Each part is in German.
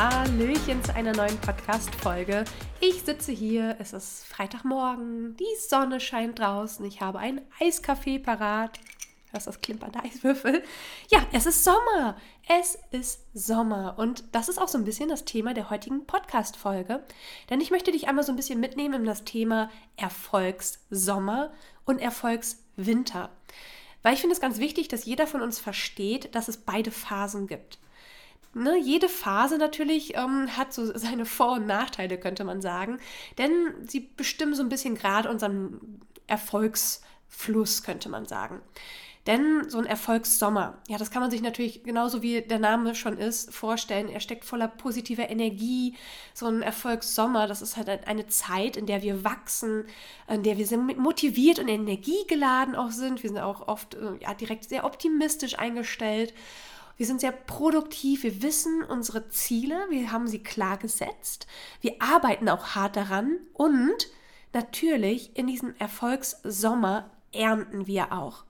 Hallöchen zu einer neuen Podcast-Folge. Ich sitze hier, es ist Freitagmorgen, die Sonne scheint draußen, ich habe einen Eiskaffee parat. Hörst das Klimpern der Eiswürfel? Ja, es ist Sommer. Es ist Sommer. Und das ist auch so ein bisschen das Thema der heutigen Podcast-Folge. Denn ich möchte dich einmal so ein bisschen mitnehmen in das Thema Erfolgssommer und Erfolgswinter. Weil ich finde es ganz wichtig, dass jeder von uns versteht, dass es beide Phasen gibt ne, jede Phase natürlich ähm, hat so seine Vor- und Nachteile, könnte man sagen. Denn sie bestimmen so ein bisschen gerade unseren Erfolgsfluss, könnte man sagen. Denn so ein Erfolgssommer, ja, das kann man sich natürlich genauso wie der Name schon ist, vorstellen. Er steckt voller positiver Energie. So ein Erfolgssommer, das ist halt eine Zeit, in der wir wachsen, in der wir sehr motiviert und energiegeladen auch sind. Wir sind auch oft äh, ja, direkt sehr optimistisch eingestellt. Wir sind sehr produktiv, wir wissen unsere Ziele, wir haben sie klar gesetzt, wir arbeiten auch hart daran und natürlich in diesem Erfolgssommer ernten wir auch.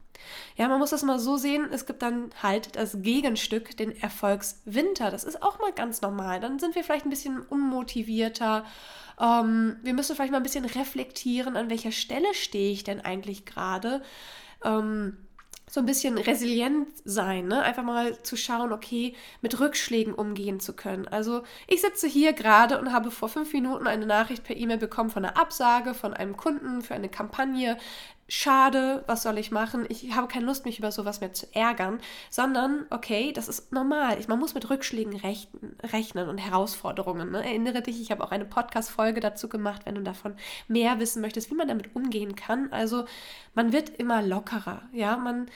Ja, man muss das mal so sehen, es gibt dann halt das Gegenstück, den Erfolgswinter. Das ist auch mal ganz normal. Dann sind wir vielleicht ein bisschen unmotivierter. Ähm, wir müssen vielleicht mal ein bisschen reflektieren, an welcher Stelle stehe ich denn eigentlich gerade. Ähm, so ein bisschen resilient sein, ne? einfach mal zu schauen, okay, mit Rückschlägen umgehen zu können. Also ich sitze hier gerade und habe vor fünf Minuten eine Nachricht per E-Mail bekommen von einer Absage von einem Kunden für eine Kampagne, schade, was soll ich machen? Ich habe keine Lust, mich über sowas mehr zu ärgern, sondern, okay, das ist normal. Ich, man muss mit Rückschlägen rechten, rechnen und Herausforderungen. Ne? Erinnere dich, ich habe auch eine Podcast-Folge dazu gemacht, wenn du davon mehr wissen möchtest, wie man damit umgehen kann. Also, man wird immer lockerer, ja, man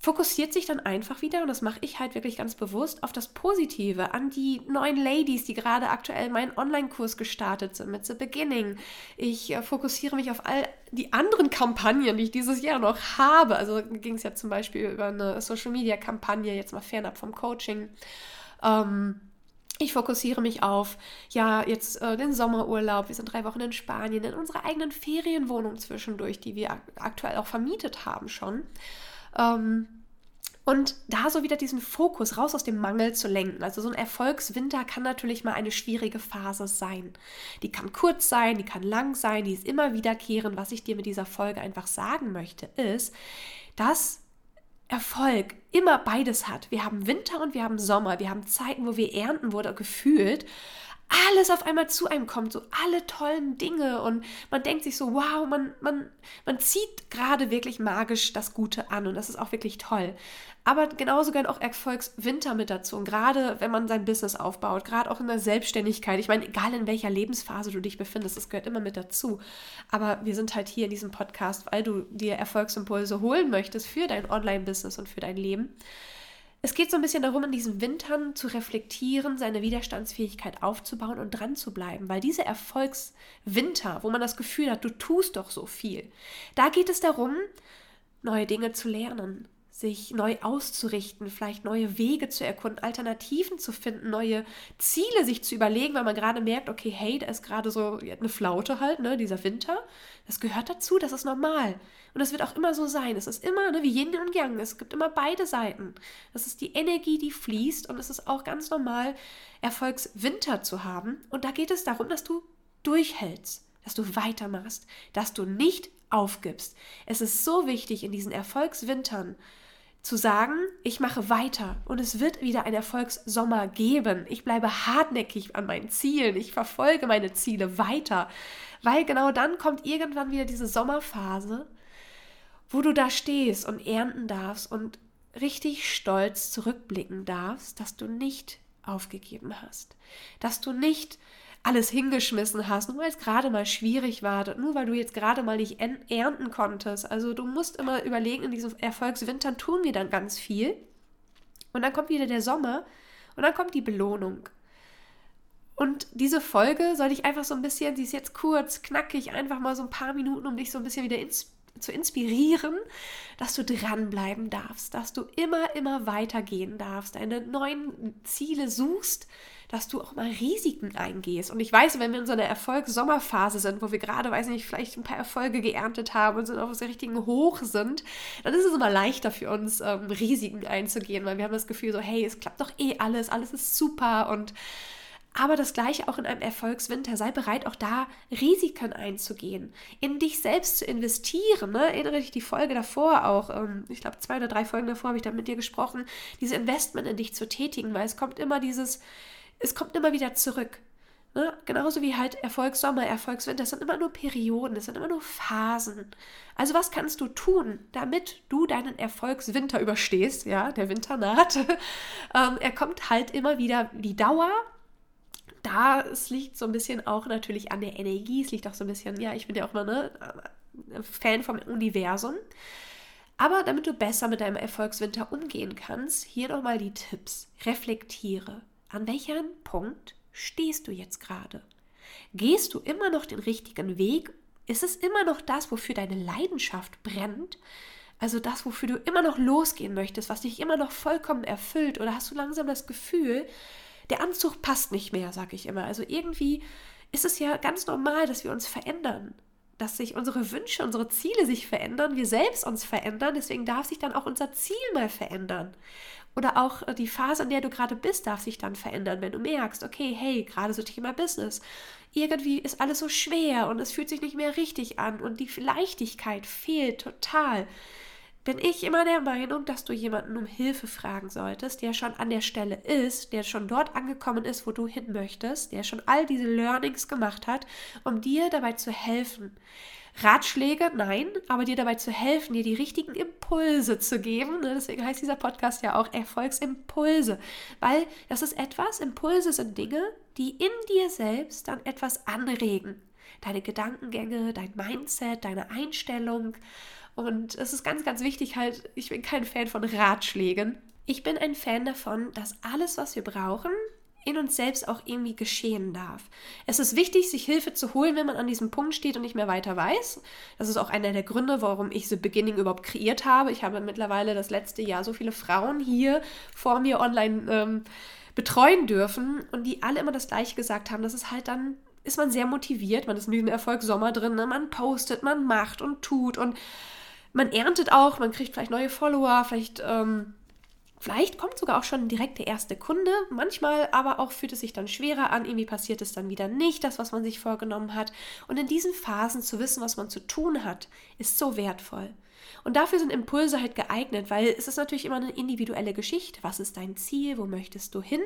fokussiert sich dann einfach wieder, und das mache ich halt wirklich ganz bewusst, auf das Positive, an die neuen Ladies, die gerade aktuell meinen Online-Kurs gestartet sind mit The Beginning. Ich äh, fokussiere mich auf all die anderen Kampagnen, die ich dieses Jahr noch habe. Also ging es ja zum Beispiel über eine Social-Media-Kampagne, jetzt mal fernab vom Coaching. Ähm, ich fokussiere mich auf, ja, jetzt äh, den Sommerurlaub. Wir sind drei Wochen in Spanien, in unserer eigenen Ferienwohnung zwischendurch, die wir aktuell auch vermietet haben schon. Ähm, und da so wieder diesen Fokus raus aus dem Mangel zu lenken. Also so ein Erfolgswinter kann natürlich mal eine schwierige Phase sein. Die kann kurz sein, die kann lang sein, die ist immer wiederkehrend. Was ich dir mit dieser Folge einfach sagen möchte, ist, dass Erfolg immer beides hat. Wir haben Winter und wir haben Sommer. Wir haben Zeiten, wo wir ernten, wurde gefühlt alles auf einmal zu einem kommt, so alle tollen Dinge und man denkt sich so, wow, man, man, man zieht gerade wirklich magisch das Gute an und das ist auch wirklich toll. Aber genauso gehört auch Erfolgswinter mit dazu und gerade wenn man sein Business aufbaut, gerade auch in der Selbstständigkeit, ich meine, egal in welcher Lebensphase du dich befindest, das gehört immer mit dazu. Aber wir sind halt hier in diesem Podcast, weil du dir Erfolgsimpulse holen möchtest für dein Online-Business und für dein Leben. Es geht so ein bisschen darum, in diesen Wintern zu reflektieren, seine Widerstandsfähigkeit aufzubauen und dran zu bleiben, weil diese Erfolgswinter, wo man das Gefühl hat, du tust doch so viel, da geht es darum, neue Dinge zu lernen, sich neu auszurichten, vielleicht neue Wege zu erkunden, Alternativen zu finden, neue Ziele sich zu überlegen, weil man gerade merkt, okay, hey, da ist gerade so eine Flaute halt, ne, dieser Winter. Das gehört dazu, das ist normal. Und das wird auch immer so sein. Es ist immer, ne, wie Yin und Yang, es gibt immer beide Seiten. Das ist die Energie, die fließt und es ist auch ganz normal, Erfolgswinter zu haben. Und da geht es darum, dass du durchhältst, dass du weitermachst, dass du nicht aufgibst. Es ist so wichtig in diesen Erfolgswintern, zu sagen, ich mache weiter und es wird wieder ein Erfolgssommer geben. Ich bleibe hartnäckig an meinen Zielen, ich verfolge meine Ziele weiter, weil genau dann kommt irgendwann wieder diese Sommerphase, wo du da stehst und ernten darfst und richtig stolz zurückblicken darfst, dass du nicht aufgegeben hast, dass du nicht alles hingeschmissen hast, nur weil es gerade mal schwierig war, nur weil du jetzt gerade mal nicht ernten konntest. Also du musst immer überlegen, in diesen Erfolgswintern tun wir dann ganz viel. Und dann kommt wieder der Sommer und dann kommt die Belohnung. Und diese Folge soll ich einfach so ein bisschen, sie ist jetzt kurz, knackig, einfach mal so ein paar Minuten, um dich so ein bisschen wieder ins, zu inspirieren, dass du dranbleiben darfst, dass du immer, immer weitergehen darfst, deine neuen Ziele suchst, dass du auch mal Risiken eingehst. Und ich weiß, wenn wir in so einer Erfolgs-Sommerphase sind, wo wir gerade, weiß nicht, vielleicht ein paar Erfolge geerntet haben und sind auf dem richtigen Hoch sind, dann ist es immer leichter für uns, ähm, Risiken einzugehen, weil wir haben das Gefühl so, hey, es klappt doch eh alles, alles ist super und aber das gleiche auch in einem Erfolgswinter. Sei bereit, auch da Risiken einzugehen, in dich selbst zu investieren. Ne? Erinnere dich die Folge davor auch, ähm, ich glaube zwei oder drei Folgen davor habe ich da mit dir gesprochen, diese Investment in dich zu tätigen, weil es kommt immer dieses, es kommt immer wieder zurück. Ne? Genauso wie halt Erfolgssommer, Erfolgswinter, das sind immer nur Perioden, das sind immer nur Phasen. Also was kannst du tun, damit du deinen Erfolgswinter überstehst? Ja, der Winter naht. ähm, er kommt halt immer wieder die Dauer. Da es liegt so ein bisschen auch natürlich an der Energie, es liegt auch so ein bisschen, ja, ich bin ja auch mal ne, Fan vom Universum. Aber damit du besser mit deinem Erfolgswinter umgehen kannst, hier nochmal die Tipps. Reflektiere. An welchem Punkt stehst du jetzt gerade? Gehst du immer noch den richtigen Weg? Ist es immer noch das, wofür deine Leidenschaft brennt? Also das, wofür du immer noch losgehen möchtest, was dich immer noch vollkommen erfüllt? Oder hast du langsam das Gefühl, der Anzug passt nicht mehr, sage ich immer. Also irgendwie ist es ja ganz normal, dass wir uns verändern dass sich unsere Wünsche, unsere Ziele sich verändern, wir selbst uns verändern, deswegen darf sich dann auch unser Ziel mal verändern. Oder auch äh, die Phase, in der du gerade bist, darf sich dann verändern, wenn du merkst, okay, hey, gerade so Thema Business. Irgendwie ist alles so schwer und es fühlt sich nicht mehr richtig an und die Leichtigkeit fehlt total. Bin ich immer der Meinung, dass du jemanden um Hilfe fragen solltest, der schon an der Stelle ist, der schon dort angekommen ist, wo du hin möchtest, der schon all diese Learnings gemacht hat, um dir dabei zu helfen. Ratschläge, nein, aber dir dabei zu helfen, dir die richtigen Impulse zu geben. Ne? Deswegen heißt dieser Podcast ja auch Erfolgsimpulse, weil das ist etwas, Impulse sind Dinge, die in dir selbst dann etwas anregen. Deine Gedankengänge, dein Mindset, deine Einstellung. Und es ist ganz, ganz wichtig halt, ich bin kein Fan von Ratschlägen. Ich bin ein Fan davon, dass alles, was wir brauchen, in uns selbst auch irgendwie geschehen darf. Es ist wichtig, sich Hilfe zu holen, wenn man an diesem Punkt steht und nicht mehr weiter weiß. Das ist auch einer der Gründe, warum ich The Beginning überhaupt kreiert habe. Ich habe mittlerweile das letzte Jahr so viele Frauen hier vor mir online ähm, betreuen dürfen und die alle immer das Gleiche gesagt haben. Das ist halt dann, ist man sehr motiviert, man ist in diesem Erfolgssommer drin, ne? man postet, man macht und tut und man erntet auch, man kriegt vielleicht neue Follower, vielleicht... Ähm, Vielleicht kommt sogar auch schon direkt der erste Kunde, manchmal aber auch fühlt es sich dann schwerer an, irgendwie passiert es dann wieder nicht, das, was man sich vorgenommen hat. Und in diesen Phasen zu wissen, was man zu tun hat, ist so wertvoll. Und dafür sind Impulse halt geeignet, weil es ist natürlich immer eine individuelle Geschichte. Was ist dein Ziel? Wo möchtest du hin?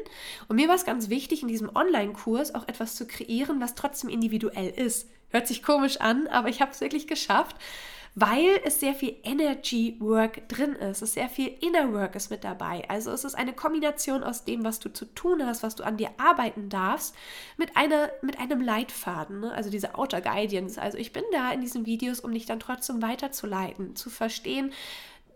Und mir war es ganz wichtig, in diesem Online-Kurs auch etwas zu kreieren, was trotzdem individuell ist. Hört sich komisch an, aber ich habe es wirklich geschafft weil es sehr viel Energy Work drin ist. Es sehr viel Inner Work ist mit dabei. Also es ist eine Kombination aus dem, was du zu tun hast, was du an dir arbeiten darfst, mit, einer, mit einem Leitfaden, ne? also diese Outer Guidance. Also ich bin da in diesen Videos, um dich dann trotzdem weiterzuleiten, zu verstehen,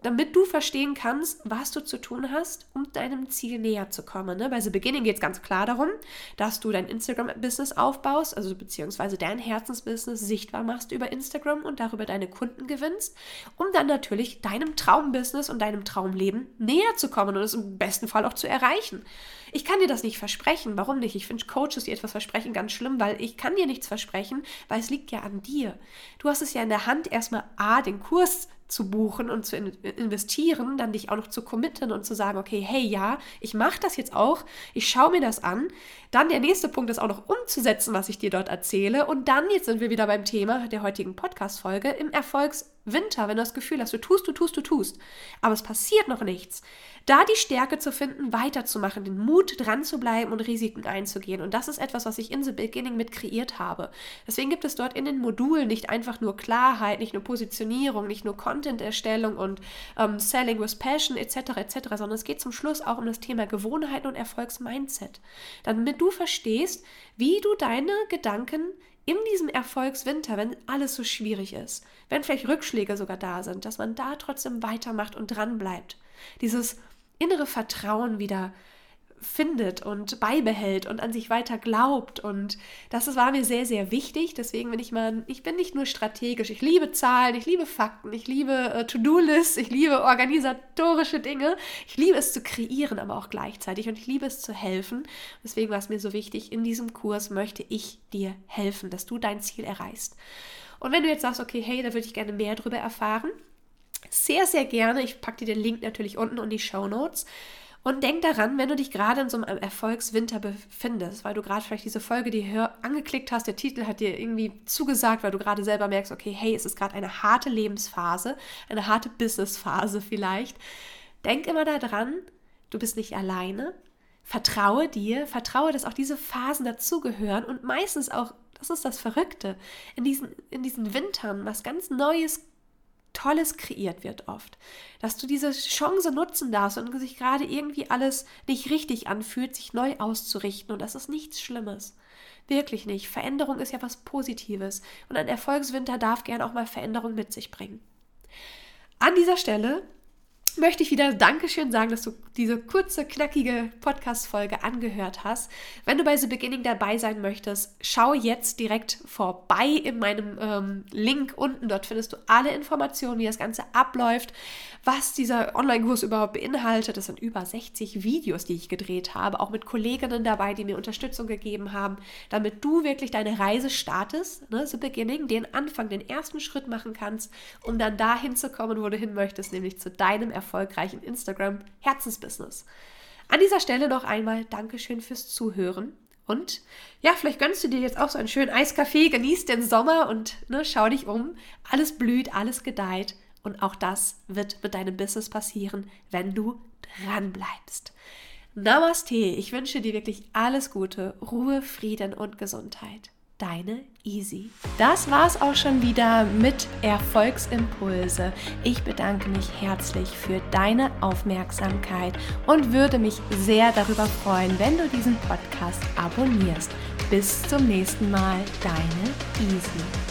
damit du verstehen kannst, was du zu tun hast, um deinem Ziel näher zu kommen. Ne? Bei The Beginning geht es ganz klar darum, dass du dein Instagram-Business aufbaust, also beziehungsweise dein Herzensbusiness sichtbar machst über Instagram und darüber deine Kunden gewinnst, um dann natürlich deinem Traumbusiness und deinem Traumleben näher zu kommen und es im besten Fall auch zu erreichen. Ich kann dir das nicht versprechen. Warum nicht? Ich finde Coaches, die etwas versprechen, ganz schlimm, weil ich kann dir nichts versprechen, weil es liegt ja an dir. Du hast es ja in der Hand, erstmal A, den Kurs zu buchen und zu investieren, dann dich auch noch zu committen und zu sagen, okay, hey, ja, ich mache das jetzt auch, ich schaue mir das an. Dann der nächste Punkt ist auch noch umzusetzen, was ich dir dort erzähle. Und dann, jetzt sind wir wieder beim Thema der heutigen Podcast-Folge, im Erfolgswinter, wenn du das Gefühl hast, du tust, du tust, du tust, aber es passiert noch nichts, da die Stärke zu finden, weiterzumachen, den Mut dran zu bleiben und Risiken einzugehen. Und das ist etwas, was ich in The Beginning mit kreiert habe. Deswegen gibt es dort in den Modulen nicht einfach nur Klarheit, nicht nur Positionierung, nicht nur Content-Erstellung und ähm, Selling with Passion etc. etc., sondern es geht zum Schluss auch um das Thema Gewohnheiten und Erfolgsmindset. Damit du verstehst, wie du deine Gedanken in diesem Erfolgswinter, wenn alles so schwierig ist, wenn vielleicht Rückschläge sogar da sind, dass man da trotzdem weitermacht und dran bleibt. Dieses innere Vertrauen wieder findet und beibehält und an sich weiter glaubt. Und das war mir sehr, sehr wichtig. Deswegen bin ich mal, ich bin nicht nur strategisch. Ich liebe Zahlen, ich liebe Fakten, ich liebe äh, To-Do-Lists, ich liebe organisatorische Dinge. Ich liebe es zu kreieren, aber auch gleichzeitig. Und ich liebe es zu helfen. Deswegen war es mir so wichtig, in diesem Kurs möchte ich dir helfen, dass du dein Ziel erreichst. Und wenn du jetzt sagst, okay, hey, da würde ich gerne mehr darüber erfahren, sehr, sehr gerne. Ich packe dir den Link natürlich unten in die Show Notes. Und denk daran, wenn du dich gerade in so einem Erfolgswinter befindest, weil du gerade vielleicht diese Folge dir angeklickt hast, der Titel hat dir irgendwie zugesagt, weil du gerade selber merkst, okay, hey, es ist gerade eine harte Lebensphase, eine harte Businessphase vielleicht. Denk immer daran, du bist nicht alleine. Vertraue dir, vertraue, dass auch diese Phasen dazugehören und meistens auch, das ist das Verrückte, in diesen, in diesen Wintern was ganz Neues Tolles kreiert wird oft. Dass du diese Chance nutzen darfst und sich gerade irgendwie alles nicht richtig anfühlt, sich neu auszurichten. Und das ist nichts Schlimmes. Wirklich nicht. Veränderung ist ja was Positives. Und ein Erfolgswinter darf gern auch mal Veränderung mit sich bringen. An dieser Stelle möchte ich wieder Dankeschön sagen, dass du diese kurze, knackige Podcast-Folge angehört hast. Wenn du bei The Beginning dabei sein möchtest, schau jetzt direkt vorbei in meinem ähm, Link unten. Dort findest du alle Informationen, wie das Ganze abläuft, was dieser Online-Kurs überhaupt beinhaltet. Das sind über 60 Videos, die ich gedreht habe, auch mit Kolleginnen dabei, die mir Unterstützung gegeben haben, damit du wirklich deine Reise startest, ne, The Beginning, den Anfang, den ersten Schritt machen kannst, um dann dahin zu kommen, wo du hin möchtest, nämlich zu deinem Erfolg erfolgreichen Instagram-Herzensbusiness. An dieser Stelle noch einmal Dankeschön fürs Zuhören. Und ja, vielleicht gönnst du dir jetzt auch so einen schönen Eiskaffee, genießt den Sommer und ne, schau dich um. Alles blüht, alles gedeiht. Und auch das wird mit deinem Business passieren, wenn du dran bleibst. Namaste. Ich wünsche dir wirklich alles Gute, Ruhe, Frieden und Gesundheit deine Easy. Das war's auch schon wieder mit Erfolgsimpulse. Ich bedanke mich herzlich für deine Aufmerksamkeit und würde mich sehr darüber freuen, wenn du diesen Podcast abonnierst. Bis zum nächsten Mal, deine Easy.